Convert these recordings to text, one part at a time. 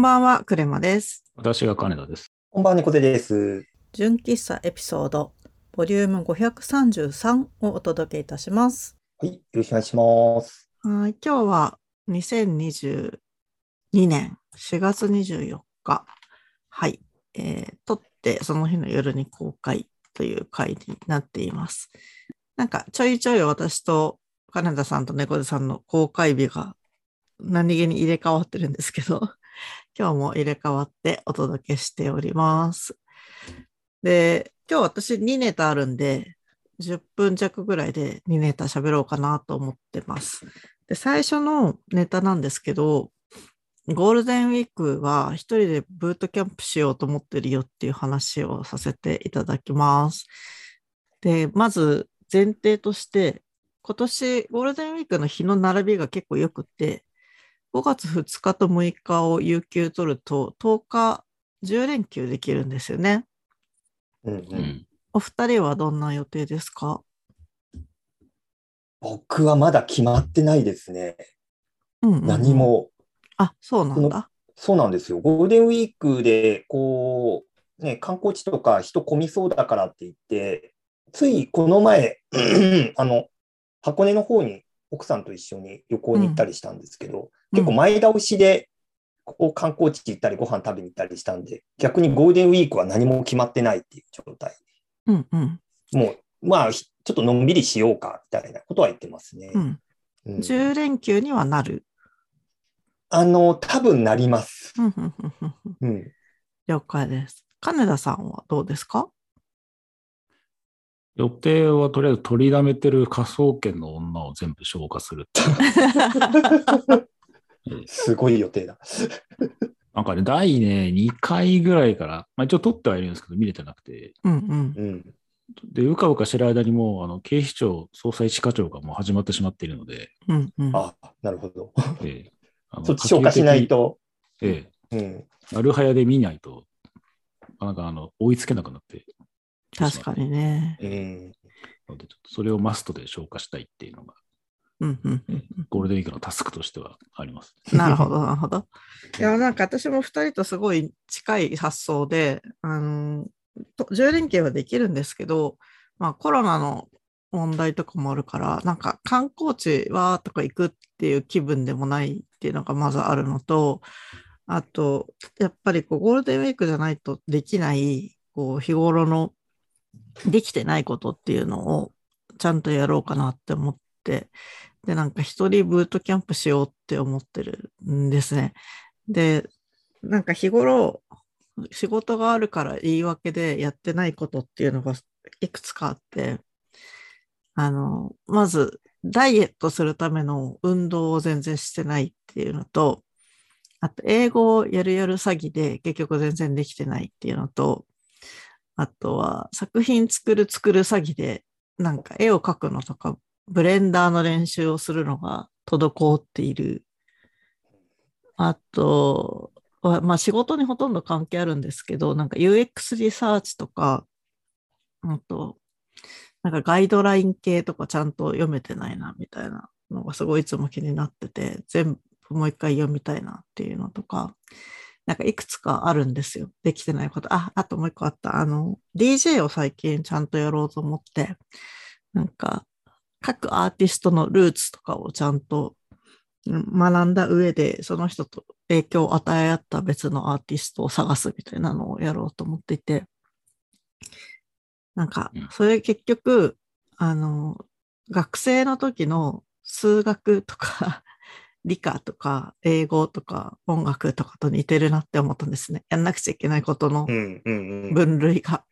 こんばんは、クレマです。私が金田です。こんばんは、猫背です。純喫茶エピソード、ボリューム533をお届けいたします。はい、よろしくお願いします。はい、今日は2022年4月24日。はい、えー、撮ってその日の夜に公開という回になっています。なんかちょいちょい私と金田さんと猫背さんの公開日が何気に入れ替わってるんですけど、今日も入れ替わってお届けしております。で、今日私2ネタあるんで、10分弱ぐらいで2ネタ喋ろうかなと思ってます。で、最初のネタなんですけど、ゴールデンウィークは一人でブートキャンプしようと思ってるよっていう話をさせていただきます。で、まず前提として、今年ゴールデンウィークの日の並びが結構良くって、5月2日と6日を有給取ると10日10連休できるんですよね。うんう。うんん。お二人はどんな予定ですか？僕はまだ決まってないですね。うんうんうん何。も。あ、そうなんだ。そうなんですよ。ゴールデンウィークで、こう、ね、観光地とか人混みそうだからって言って、ついこの前、あの、箱根の方に奥さんと一緒に旅行に行ったりしたんですけど、結構前倒しで、こう観光地行ったりご飯食べに行ったりしたんで、逆にゴールデンウィークは何も決まってないっていう状態。うんうん。もう、まあ、ひちょっとのんびりしようか、みたいなことは言ってますね。うん。うん10連休にはなる？あの、多分なります。うんうんうんうんうんうん。了解です。金田さんはどうですか？予定はとりあえず取りだめてる科捜研の女を全部消化するって すごい予定だ。なんかね、第ね、2回ぐらいから、まあ一応撮ってはいるんですけど、見れてなくて、うんうん。うん。で、うかうかしてる間にもう、あの、警視庁捜査一課長がもう始まってしまっているので、うんうん。あ、なるほど。ええ あのそっち消化しない。と。可及的えうん。え、なるはやで見ないと、なんかあの、追いつけなくなって。確かにね。うん。ので、ちょっとそれをマストで消化したいっていうのが、うんうんうんゴールデンウィークのタスクとしてはあります。うん。なるほど、なるほど。いや、なんか私も二人とすごい近い発想で、あの、と10連休はできるんですけど、まあコロナの問題とかもあるから、なんか観光地はとか行くっていう気分でもないっていうのがまずあるのと、あと、やっぱりこうゴールデンウィークじゃないとできない、こう日頃のできてないことっていうのをちゃんとやろうかなって思って、で、なんか一人ブートキャンプしようって思ってるんですね。で、なんか日頃仕事があるから言い訳でやってないことっていうのがいくつかあって、あの、まずダイエットするための運動を全然してないっていうのと、あと英語をやるやる詐欺で結局全然できてないっていうのと、あとは作品作る作る詐欺でなんか絵を描くのとかブレンダーの練習をするのが滞っている。あと、まあ仕事にほとんど関係あるんですけど、なんか UX リサーチとか、あと、なんかガイドライン系とかちゃんと読めてないなみたいなのがすごいいつも気になってて、全部もう一回読みたいなっていうのとか、なんかいくつかあるんですよ。できてないこと。あ、あともう一個あった。あの、DJ を最近ちゃんとやろうと思って、なんか、各アーティストのルーツとかをちゃんとうん学んだ上で、その人と影響を与え合った別のアーティストを探すみたいなのをやろうと思っていて、なんかうん、それ結局、あの、学生の時の数学とか 理科とか英語とか音楽とかと似てるなって思ったんですね。やんなくちゃいけないことの。分類が。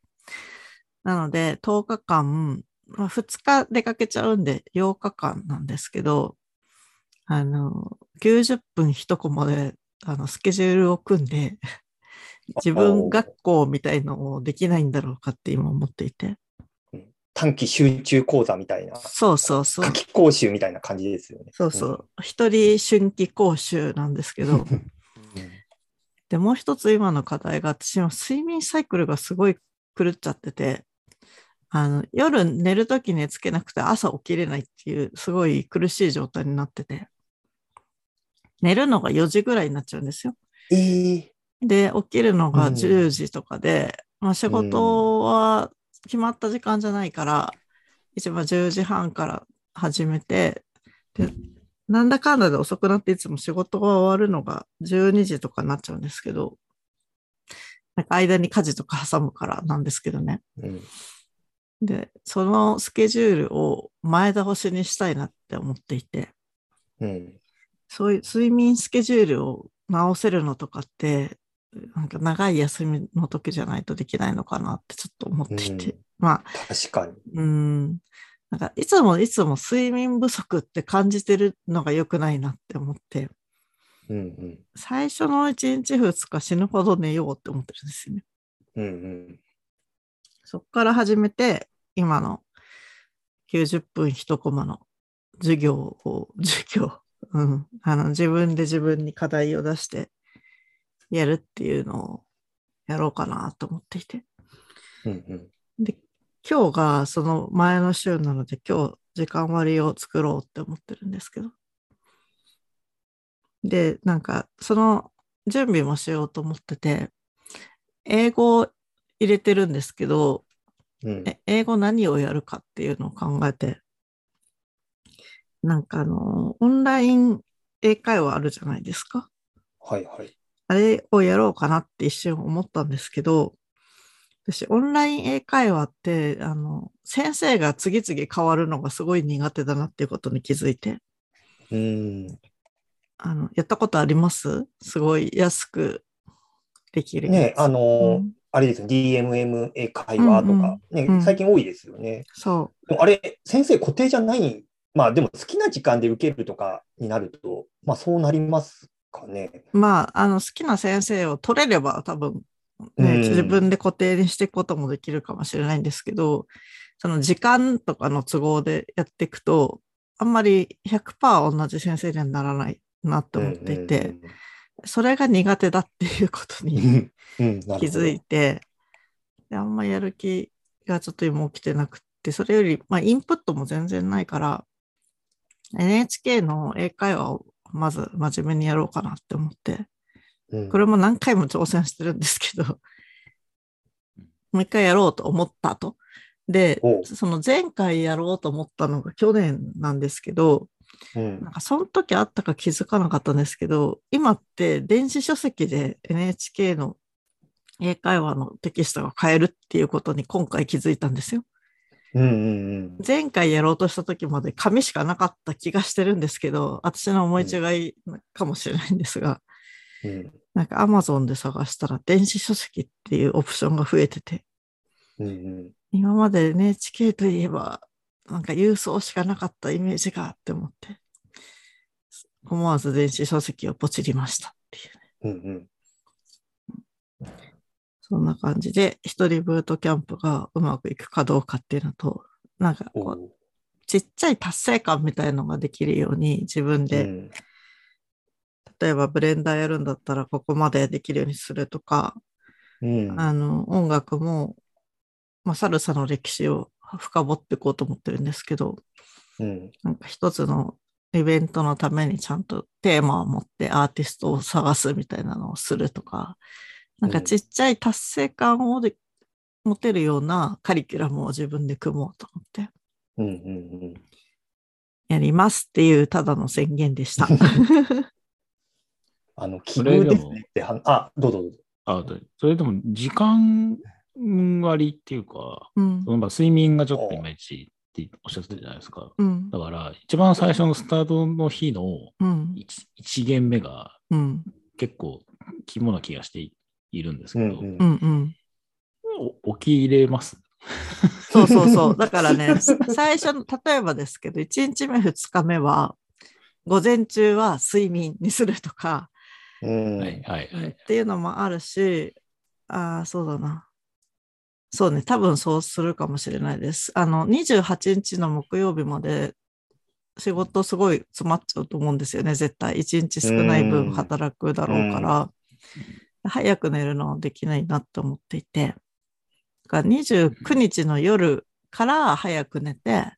なので、10日間、まあ、2日出かけちゃうんで8日間なんですけど、あの、90分1コマで、あの、スケジュールを組んで、自分学校みたいのをできないんだろうかって今思っていて。短期集中講座みたいな、そうそうそう夏。季講習みたいな感じですよね。そうそう。一人春季講習なんですけど、うん。で、もう一つ今の課題が、私は睡眠サイクルがすごい狂っちゃってて、あの、夜寝るとき寝つけなくて朝起きれないっていう、すごい苦しい状態になってて、寝るのが4時ぐらいになっちゃうんですよ。ええで、起きるのがうん10時とかで、まあ仕事は決まった時間じゃないから、一番10時半から始めて、で、なんだかんだで遅くなっていつも仕事が終わるのが12時とかになっちゃうんですけど、なんか間に家事とか挟むからなんですけどね。うん。で、そのスケジュールを前倒しにしたいなって思っていて、うん。そういう睡眠スケジュールを直せるのとかって、なんか長い休みの時じゃないとできないのかなってちょっと思っていて。うんまあ、確かに。うん。なんかいつもいつも睡眠不足って感じてるのが良くないなって思って、うんうん。最初の1日2日死ぬほど寝ようって思ってるんですよね。うんうん。そっから始めて、今の90分1コマの授業を、授業、うん、あの自分で自分に課題を出してやるっていうのをやろうかなと思っていて。うんうん。で、今日がその前の週なので、今日時間割を作ろうって思ってるんですけど。で、なんか、その準備もしようと思ってて、英語を入れてるんですけど、うん。え英語何をやるかっていうのを考えて、なんかあの、オンライン英会話あるじゃないですか。はいはい。あれをやろうかなって一瞬思ったんですけど、私、オンライン英会話って、あの、先生が次々変わるのがすごい苦手だなっていうことに気づいて、うん。あの、やったことあります？すごい安くできる。ね、あのーうんあれですよ、DMM 英会話とか、ねうん最近多いですよね。そでもあれ、先生固定じゃない、まあでも好きな時間で受けるとかになると、まあそうなりますかね。う。まあ、あの、好きな先生を取れれば多分、ね、うん自分で固定にしていくこともできるかもしれないんですけど、その時間とかの都合でやっていくと、あんまり100%同じ先生にはならないなって思っていて、それが苦手だっていうことうん。にうん。気づいて、であんまやる気がちょっと今起きてなくって、それより、まあ、インプットも全然ないから、NHK の英会話をまず真面目にやろうかなって思って、うん。これも何回も挑戦してるんですけど、もう一回やろうと思ったと。でその前回やろうと思ったのが去年なんですけど、うん。なんかその時あったか気づかなかったんですけど、今って電子書籍で NHK の英会話のテキストが買えるっていうことに今回気づいたんですよ。うんうん前回やろうとした時まで紙しかなかった気がしてるんですけど、私の思い違いかもしれないんですが、なんか Amazon で探したら電子書籍っていうオプションが増えてて、うんうん。今まで NHK といえば、なんか郵送しかなかったイメージがって思って、思わず電子書籍をポチりましたっていうね。うんそんな感じで、一人ブートキャンプがうまくいくかどうかっていうのと、なんかこうちっちゃい達成感みたいのができるように自分で、うん。例えばブレンダーやるんだったらここまでできるようにするとか、うん。あの、音楽も、まあ、サルサの歴史を深掘っていこうと思ってるんですけど、うん。なんか一つのイベントのためにちゃんとテーマを持ってアーティストを探すみたいなのをするとか、なんかちっちゃい達成感をで持てるようなカリキュラムを自分で組もうと思って。うんうんうん。やりますっていうただの宣言でした。あの、奇それでも遇ですね。っては、あ、どうぞどうぞ。あでそれでも時間割っていうか、うんそのまあ睡眠がちょっといまいちっておっしゃってたじゃないですか。うんだから、一番最初のスタートの日のうん1限目が結構肝な気がしているんですけど、うんうんお起き入れますそうそうそう。だからね、最初の、例えばですけど、1日目、2日目は、午前中は睡眠にするとか、うん。っていうのもあるし、ああ、そうだな。そうね、多分そうするかもしれないです。あの、28日の木曜日まで仕事すごい詰まっちゃうと思うんですよね、絶対。1日少ない分働くだろうから、早く寝るのはできないなって思っていて、だから29日の夜から早く寝て、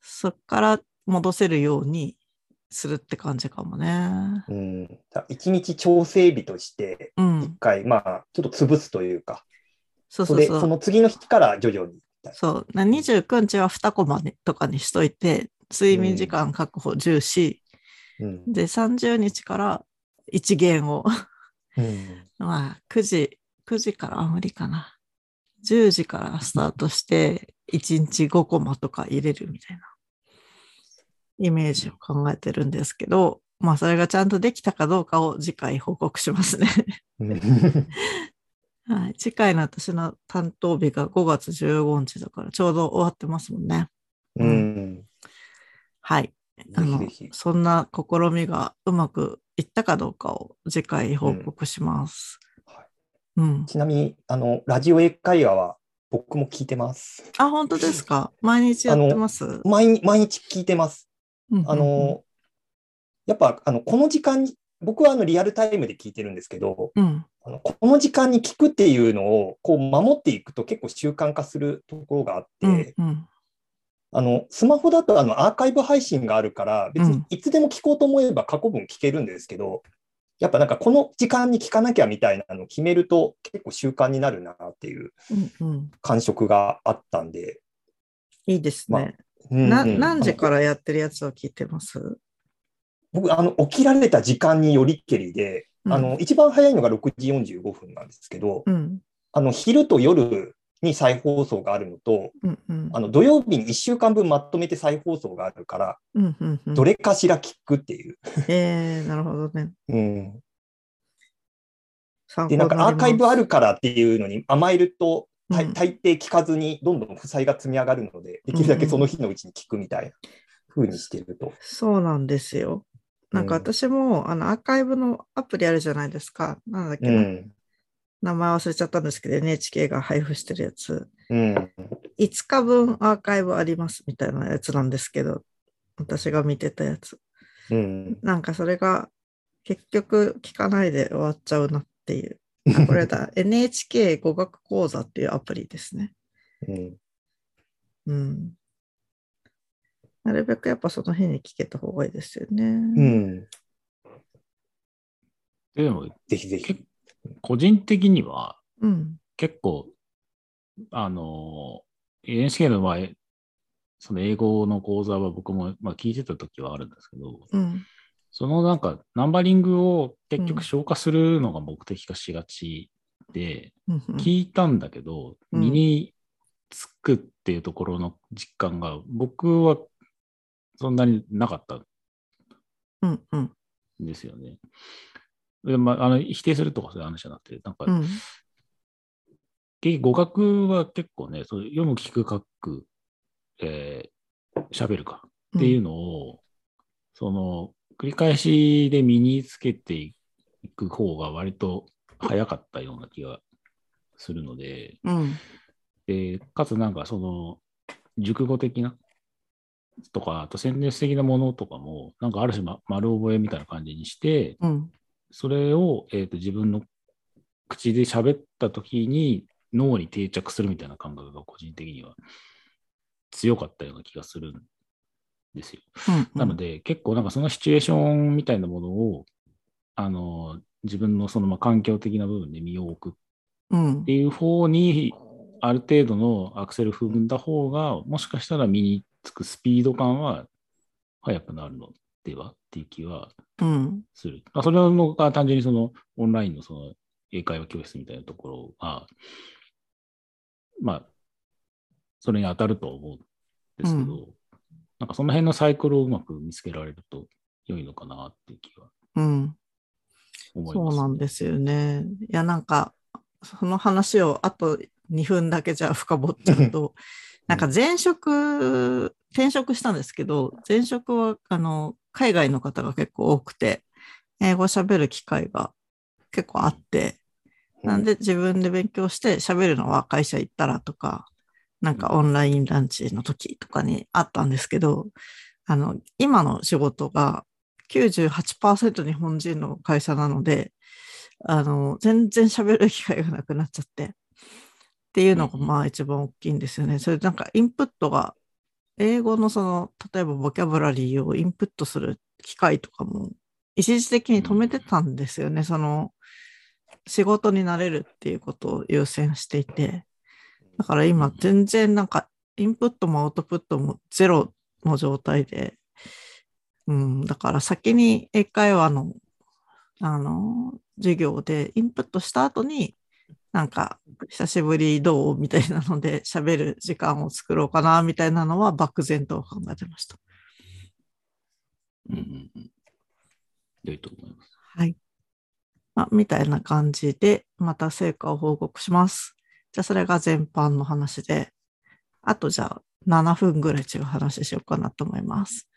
そこから戻せるようにするって感じかもね。うん。だ一日調整日として、うん。一回、まあ、ちょっと潰すというか、そうそれ、そそうそう。の次の日から徐々に。そう。な29日は2コマにとかにしといて、睡眠時間確保重視。うん。で、30日から1限を、うん。まあ、9時、9時からは無理かな。10時からスタートして、1日5コマとか入れるみたいなイメージを考えてるんですけど、まあ、それがちゃんとできたかどうかを次回報告しますね。うん はい。次回の私の担当日が5月15日だから、ちょうど終わってますもんね。うん。はい。あの。そんな試みがうまくいったかどうかを次回報告します。うんはいうん。ちなみに、あの、ラジオ英会話は僕も聞いてます。あ、本当ですか？毎日やってます？毎日毎日聞いてます。あの、やっぱ、あの、この時間に、僕はあのリアルタイムで聞いてるんですけど、うん。あのこの時間に聞くっていうのをこう守っていくと結構習慣化するところがあって、うんうんあのスマホだとあのアーカイブ配信があるから別にいつでも聞こうと思えば過去分聞けるんですけど、やっぱなんかこの時間に聞かなきゃみたいなのを決めると結構習慣になるなっていううんうん感触があったんで。いいですね。うんなうん何時からやってるやつを聞いてます？僕あの、起きられた時間によりけりで、うんあの一番早いのが6時45分なんですけど、うん。あの昼と夜に再放送があるのと、うんうんあの土曜日に1週間分まとめて再放送があるから、うんうんうんどれかしら聞くっていう。えー、なるほどね。うん、で、なんかアーカイブある。るからっていうのに甘えると、大抵聞かずにどんどん負債が積み上がるので、できるだけその日のうちに聞くみたいな風にしてると。そうなんですよ。なんかうん私も、あのアーカイブのアプリあるじゃないですか。なんだっけな、うん。名前忘れちゃったんですけど、NHK が配布してるやつ。うん。5日分アーカイブありますみたいなやつなんですけど、私が見てたやつ。うん。なんかそれが結局聞かないで終わっちゃうなっていう。あこれだ、NHK 語学講座っていうアプリですね。うん。うん。なるべくやっぱその日に聞けた方がいいですよね。うん。でも、ぜひぜひ。個人的にはうん。結構、あの、NHK の場合、その英語の講座は僕も、まあ、聞いてた時はあるんですけど、うん。そのなんかナンバリングを結うん局消化するのが目的化しがちで、うんうん聞いたんだけど、うん身につくっていうところの実感が僕はそんなになかった。んうんうん。ですよね。でまあ、あの否定するとかそういう話じゃなくて、なんか、うん。結局語学は結構ね、そう読む、聞く、書く、えー、喋るかっていうのを、その繰り返しで身につけていく方が割と早かったような気がするので、うん。でかつなんかその熟語的なとか、あと戦略的なものとかも、なんかある種、ま、丸覚えみたいな感じにして、うん。それを、えー、と自分の口で喋った時に脳に定着するみたいな感覚が個人的には強かったような気がするんですよ。うんなので結構なんかそのシチュエーションみたいなものをあの自分のそのまあ環境的な部分で身を置くうん。っていう方にある程度のアクセル踏んだ方がもしかしたら身につくスピード感は速くなるのではっていう気はうんする。まあ、それのが単純にそのオンラインのその英会話教室みたいなところが、まあ、それに当たると思うんですけど、うなんかその辺のサイクルをうまく見つけられると良いのかなっていう気はうん思います、そうなんですよね。いや、なんか、その話をあと2分だけじゃ深掘っちゃうと、なんか前職、転職したんですけど、前職は、あの、海外の方が結構多くて、英語喋る機会が結構あって、なんで自分で勉強して喋るのは会社行ったらとか、なんかオンラインランチの時とかにあったんですけど、あの、今の仕事が98%日本人の会社なので、あの、全然喋る機会がなくなっちゃって、っていうのがまあ一番大きいんですよね。それなんかインプットが、英語のその、例えばボキャブラリーをインプットする機会とかも一時的に止めてたんですよね。その仕事になれるっていうことを優先していて。だから今全然なんかインプットもアウトプットもゼロの状態で、うん、だから先に英会話のあの授業でインプットした後になんか久しぶりどう？みたいなので 喋る時間を作ろうかなみたいなのは漠然と考えてました。うんうんうん。良いと思います。はい。まあ、みたいな感じで、また成果を報告します。じゃあ、それが全般の話で、あとじゃあ、7分ぐらい違う話しようかなと思います。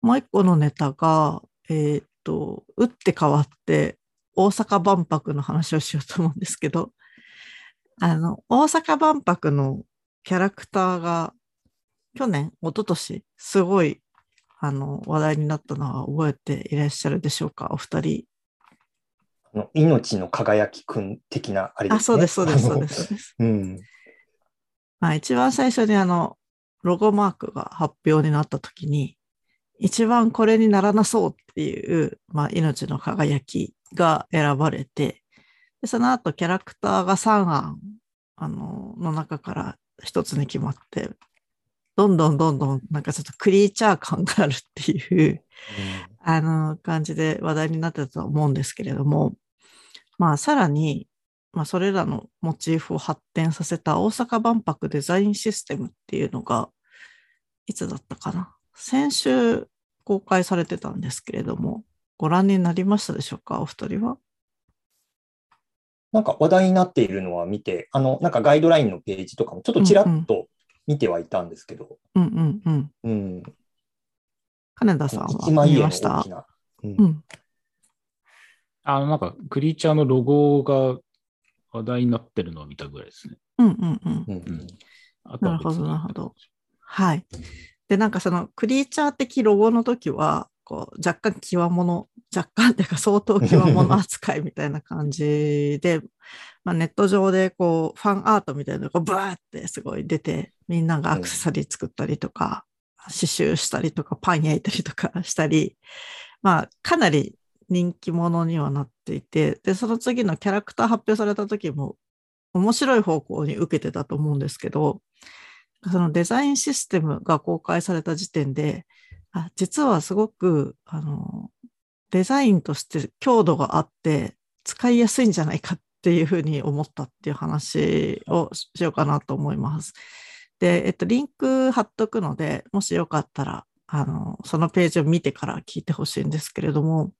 もう一個のネタが、えー、っと、打って変わって、大阪万博の話をしようと思うんですけど、あの、大阪万博のキャラクターが、去年、一昨年すごいあの、話題になったのは覚えていらっしゃるでしょうか、お二人。あの命の輝きくん的なあれですね。あ、そうです、そうです、そうです。うん。まあ、一番最初にあの、ロゴマークが発表になった時に、一番これにならなそうっていう、まあ、命の輝きが選ばれて、でその後キャラクターが3案、あの、の中から一つに決まって、どんどんどんどんなんかちょっとクリーチャー感があるっていう、うん、あの感じで話題になってたと思うんですけれども、まあさらに、まあそれらのモチーフを発展させた大阪万博デザインシステムっていうのが、いつだったかな。先週公開されてたんですけれども、ご覧になりましたでしょうか？お二人は？なんか話題になっているのは見て、あの、なんかガイドラインのページとかもちょっとちらっと見てはいたんですけど。うんうんうん。うん。金田さんは見ました？うん、うん、あの、なんか、クリーチャーのロゴが話題になってるのを見たぐらいですね。うんうんうん。うん、なるほど、なるほど。はい。で、なんかそのクリーチャー的ロゴの時は、こう若干際物、若干 っていうか相当際物扱いみたいな感じで、まあ、ネット上でこうファンアートみたいなのがブワーってすごい出て、みんながアクセサリー作ったりとか、刺繍したりとか、パン焼いたりとかしたり、まあ、かなり人気者にはなっていて、で、その次のキャラクター発表された時も、面白い方向に受けてたと思うんですけど、そのデザインシステムが公開された時点で、あ実はすごく、あの、デザインとして強度があって、使いやすいんじゃないかっていうふうに思ったっていう話をしようかなと思います。で、えっと、リンク貼っとくので、もしよかったら、あの、そのページを見てから聞いてほしいんですけれども、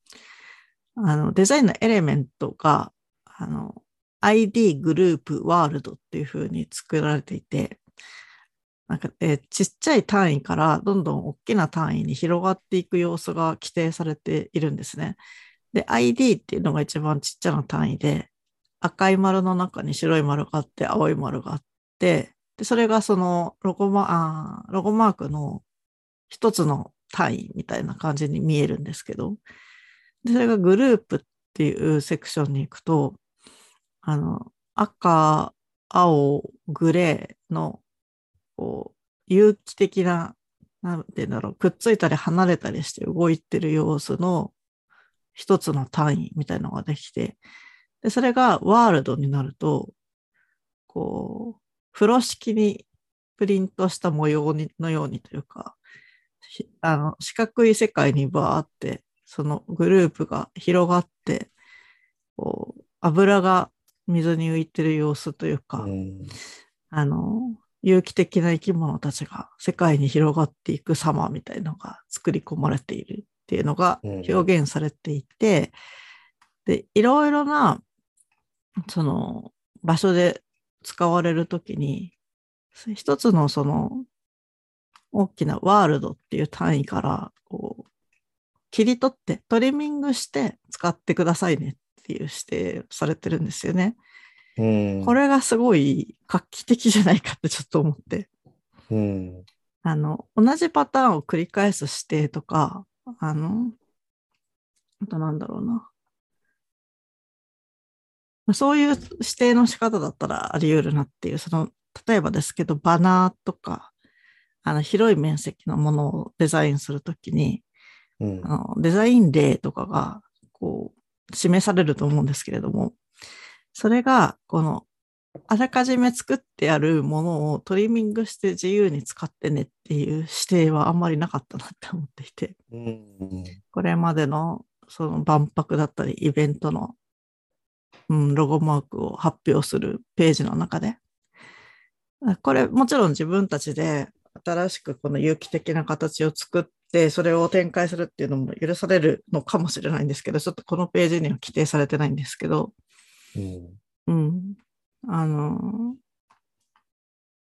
あの、デザインのエレメントが、あの、ID グループワールドっていうふうに作られていて、なんか、えー、ちっちゃい単位からどんどん大きな単位に広がっていく様子が規定されているんですね。で、ID っていうのが一番ちっちゃな単位で、赤い丸の中に白い丸があって、青い丸があって、でそれがそのロゴマロゴマークの一つの単位みたいな感じに見えるんですけど、でそれがグループっていうセクションに行くと、あの、赤、青、グレーの、こう、有機的な、なんて言うんだろう、くっついたり離れたりして動いてる様子の一つの単位みたいなのができて、で、それがワールドになると、こう、風呂敷にプリントした模様にのようにというか、あの、四角い世界にバーって、そのグループが広がって、こう、油が水に浮いてる様子というか、うん、あの、有機的な生き物たちが世界に広がっていく様みたいのが作り込まれているっていうのが表現されていて、うん、で、いろいろなその場所で使われるときに、一つのその大きなワールドっていう単位からこう切り取ってトリミングして使ってくださいねっていう指定されてるんですよね。これがすごい画期的じゃないかってちょっと思って。うん、あの同じパターンを繰り返す指定とか、あの、あとなんだろうな。そういう指定の仕方だったらあり得るなっていう、その、例えばですけど、バナーとか、あの、広い面積のものをデザインするときに、うんあのデザイン例とかがこう示されると思うんですけれども、それがこのあらかじめ作ってあるものをトリミングして自由に使ってねっていう指定はあんまりなかったなって思っていて、これまでのその万博だったりイベントの、うん、ロゴマークを発表するページの中で。これもちろん自分たちで新しくこの有機的な形を作ってそれを展開するっていうのも許されるのかもしれないんですけどちょっとこのページには規定されてないんですけど、うんうん。あの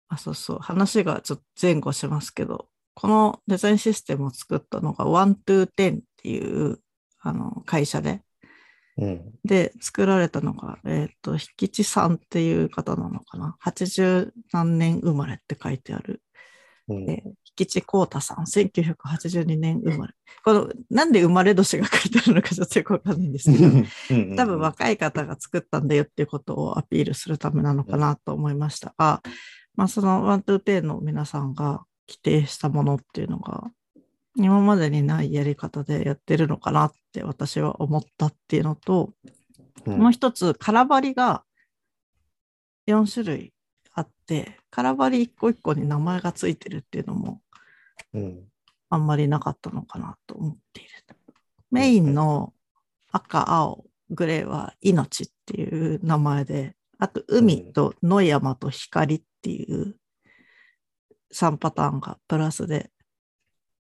あ、そうそう、話がちょっと前後しますけど、このデザインシステムを作ったのが 1to10 っていうあの会社で、うんで、作られたのが、えっ、と、引地さんっていう方なのかな。80何年生まれって書いてある。うんえー、引地光太さん、1982年生まれ。この、なんで生まれ年が書いてあるのかちょっとよくわかんないんですけど、うん多分若い方が作ったんだよっていうことをアピールするためなのかなと思いました。が、まあそのワントゥーテンの皆さんが規定したものっていうのが今までにないやり方でやってるのかなって私は思ったっていうのと、うん。もう一つ、空張りが4種類あって、空張り一個一個に名前がついてるっていうのもあんまりなかったのかなと思っている。メインの赤、青、グレーは命っていう名前で、あと海と野山と光っていう3パターンがプラスで、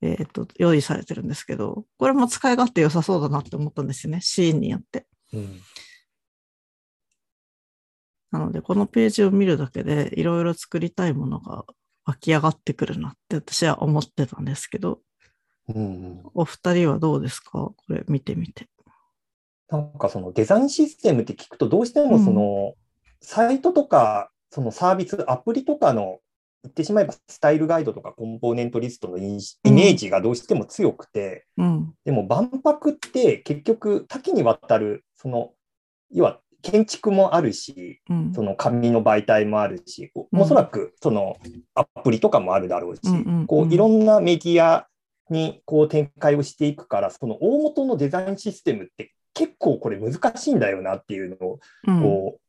えっと用意されてるんですけど、これも使い勝手良さそうだなって思ったんですよね、シーンによって。うんなので、このページを見るだけでいろいろ作りたいものが湧き上がってくるなって私は思ってたんですけど、うんお二人はどうですか？これ見てみて。なんかそのデザインシステムって聞くと、どうしてもその、サイトとか、そのサービス、アプリとかの、言ってしまえばスタイルガイドとかコンポーネントリストのイメージがどうしても強くて、うん。でも万博って結局多岐にわたる、その、要は建築もあるし、うん。その紙の媒体もあるし、おうん。おそらくそのアプリとかもあるだろうし、うんうんうん。こういろんなメディアにこう展開をしていくから、その大元のデザインシステムって結構これ難しいんだよなっていうのをうん。こう、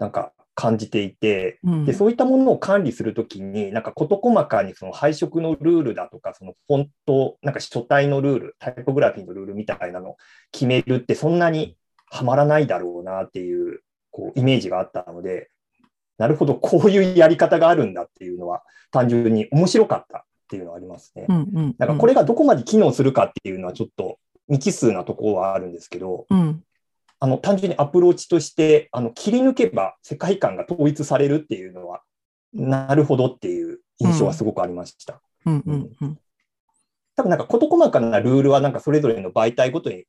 なんか感じていて、うん。でそういったものを管理するときに、なんか事細かにその配色のルールだとか、そのフォント、なんか書体のルール、タイポグラフィーのルールみたいなのを決めるって、そんなにはまらないだろうなっていうこうイメージがあったので、なるほど、こういうやり方があるんだっていうのは、単純に面白かったっていうのはありますね。うんうん。なんかこれがどこまで機能するかっていうのは、ちょっと未知数なところはあるんですけど、うん。あの単純にアプローチとしてあの切り抜けば世界観が統一されるっていうのは、なるほどっていう印象はすごくありました。うんうんうん。多分なんか事細かなルールはなんかそれぞれの媒体ごとに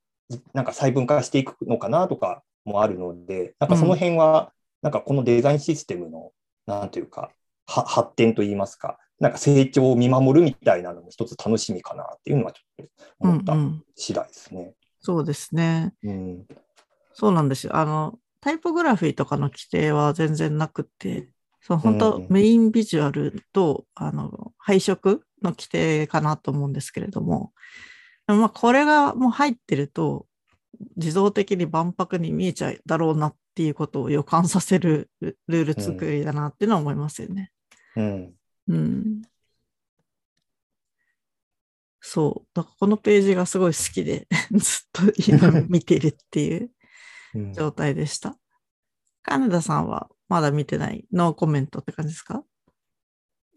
なんか細分化していくのかなとかもあるので、なんかその辺はなんかこのデザインシステムのなんというかは発展といいますか、なんか成長を見守るみたいなのも一つ楽しみかなっていうのはちょっとうん思ったうん。次第ですね。そうですね。うんそうなんですよ。あの、タイポグラフィーとかの規定は全然なくて、そう本当、うんメインビジュアルとあの配色の規定かなと思うんですけれどもまあこれがもう入ってると、自動的に万博に見えちゃうだろうなっていうことを予感させるルルール作りだなっていうのは思いますよね。うんうん。そう。だからこのページがすごい好きで、ずっと今見てるっていううん状態でした。金田さんはまだ見てない？ノーコメントって感じですか？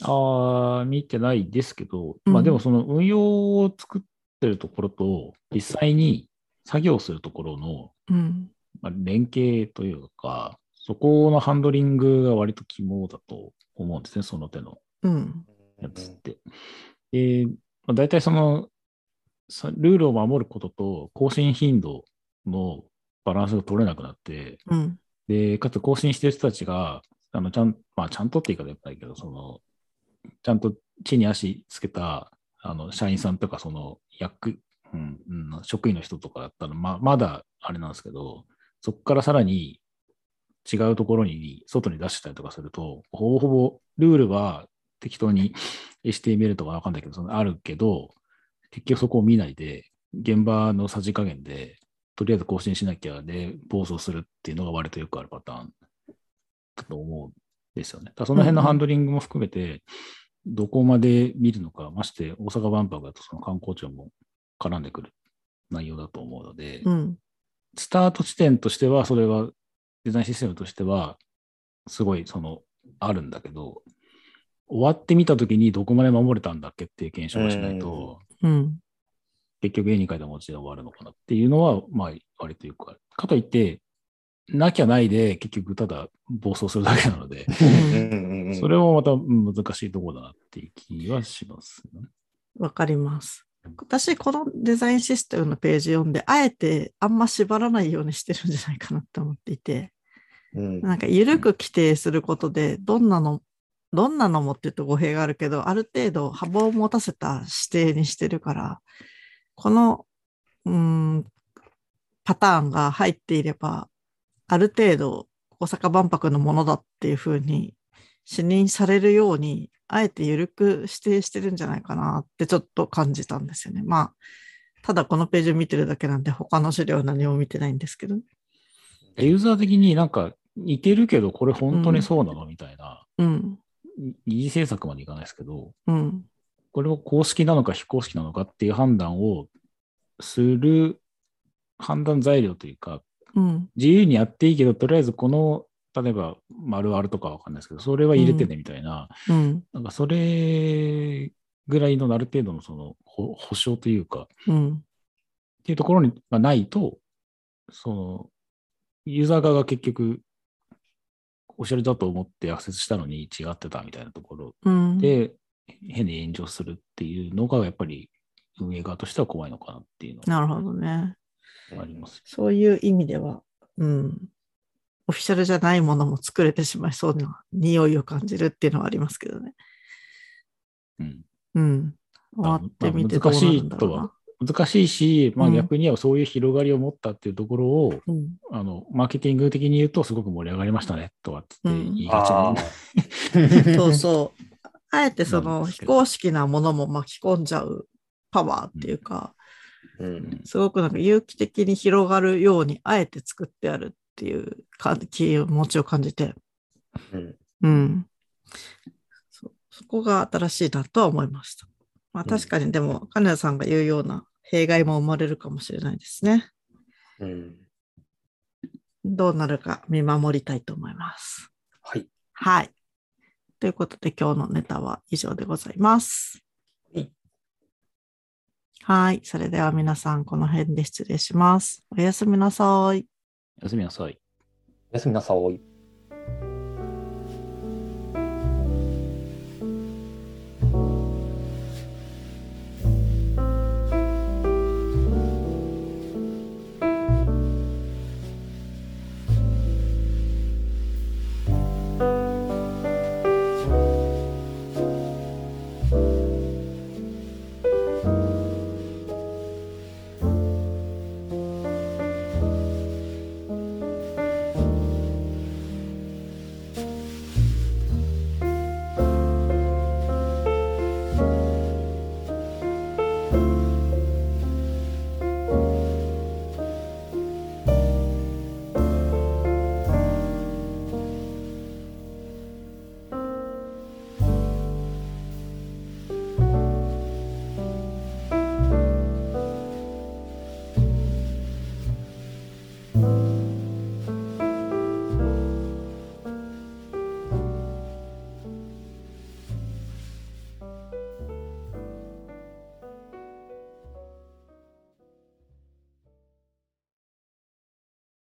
ああ、見てないですけど、うんまあでもその運用を作ってるところと、実際に作業するところの、うん。まあ、連携というか、そこのハンドリングが割と肝だと思うんですね、その手のうん。やつって。で、まあ、大体その、さルールを守ることと更新頻度のバランスが取れなくなって、うん。で、かつ更新してる人たちが、あの、ちゃん、まあ、ちゃんとって言い方やっぱりけど、その、ちゃんと地に足つけた、あの、社員さんとか、その、役、うん、うん、職員の人とかだったら、ま、まだあれなんですけど、そこからさらに違うところに、外に出したりとかすると、ほぼほぼルールは適当に HTML とかわかんないけど、そのあるけど、結局そこを見ないで、現場のさじ加減で、とりあえず更新しなきゃで、暴走するっていうのが割とよくあるパターンだと思うんですよね。だその辺のハンドリングも含めて、どこまで見るのか、まして大阪万博だとその観光庁も絡んでくる内容だと思うので、うん。スタート地点としては、それはデザインシステムとしては、すごいその、あるんだけど、終わってみたときにどこまで守れたんだっけっていう検証をしないと、うん。結局絵に描いた文字で終わるのかなっていうのは、まあ、割とよくある。かといって、なきゃないで結局ただ暴走するだけなので、それもまたうん難しいところだなっていう気はしますよね。わかります。私、このデザインシステムのページ読んで、あえてあんま縛らないようにしてるんじゃないかなって思っていて、うんなんか緩く規定することで、どんなの、どんなのもって言うと語弊があるけど、ある程度幅を持たせた指定にしてるから、この、うーん、パターンが入っていれば、ある程度大阪万博のものだっていうふうに視認されるように、あえて緩く指定してるんじゃないかなってちょっと感じたんですよね。まあ、ただこのページを見てるだけなんで、他の資料は何も見てないんですけど。ユーザー的になんか似てるけど、これ本当にそうなのみたいな、うん、二次制作までいかないですけど、うん、これを公式なのか非公式なのかっていう判断をする判断材料というか、うん、自由にやっていいけど、とりあえずこの、例えば丸あるとかわかんないですけど、それは入れてねみたいな、うん、なんかそれぐらいのある程度のその保保証というか、うん、っていうところにがないと、その、ユーザー側が結局、おしゃれだと思ってアクセスしたのに違ってたみたいなところうん。で、変に炎上するっていうのが、やっぱり運営側としては怖いのかなっていうのなるほどね。があります。そういう意味では、うん。オフィシャルじゃないものも作れてしまいそうな匂いを感じるっていうのはありますけどね。うん。うん。終まあわってみてどうなるんだろうな。難しいし、まあうん逆にはそういう広がりを持ったっていうところを、うん。あの、マーケティング的に言うとすごく盛り上がりましたね、とかって言いがちあなー そうそう。あえてその非公式なものも巻き込んじゃうパワーっていうか、うんすごくなんか有機的に広がるようにあえて作ってあるっていうか気持ちを感じて、うんうん。そそこが新しいなとは思いました。まあうん確かにでも、金田さんが言うような弊害も生まれるかもしれないですね。うんどうなるか見守りたいと思います。はい。はい。ということで今日のネタは以上でございます。はい。はい。それでは皆さんこの辺で失礼します。おやすみなさい。おやすみなさい。おやすみなさい。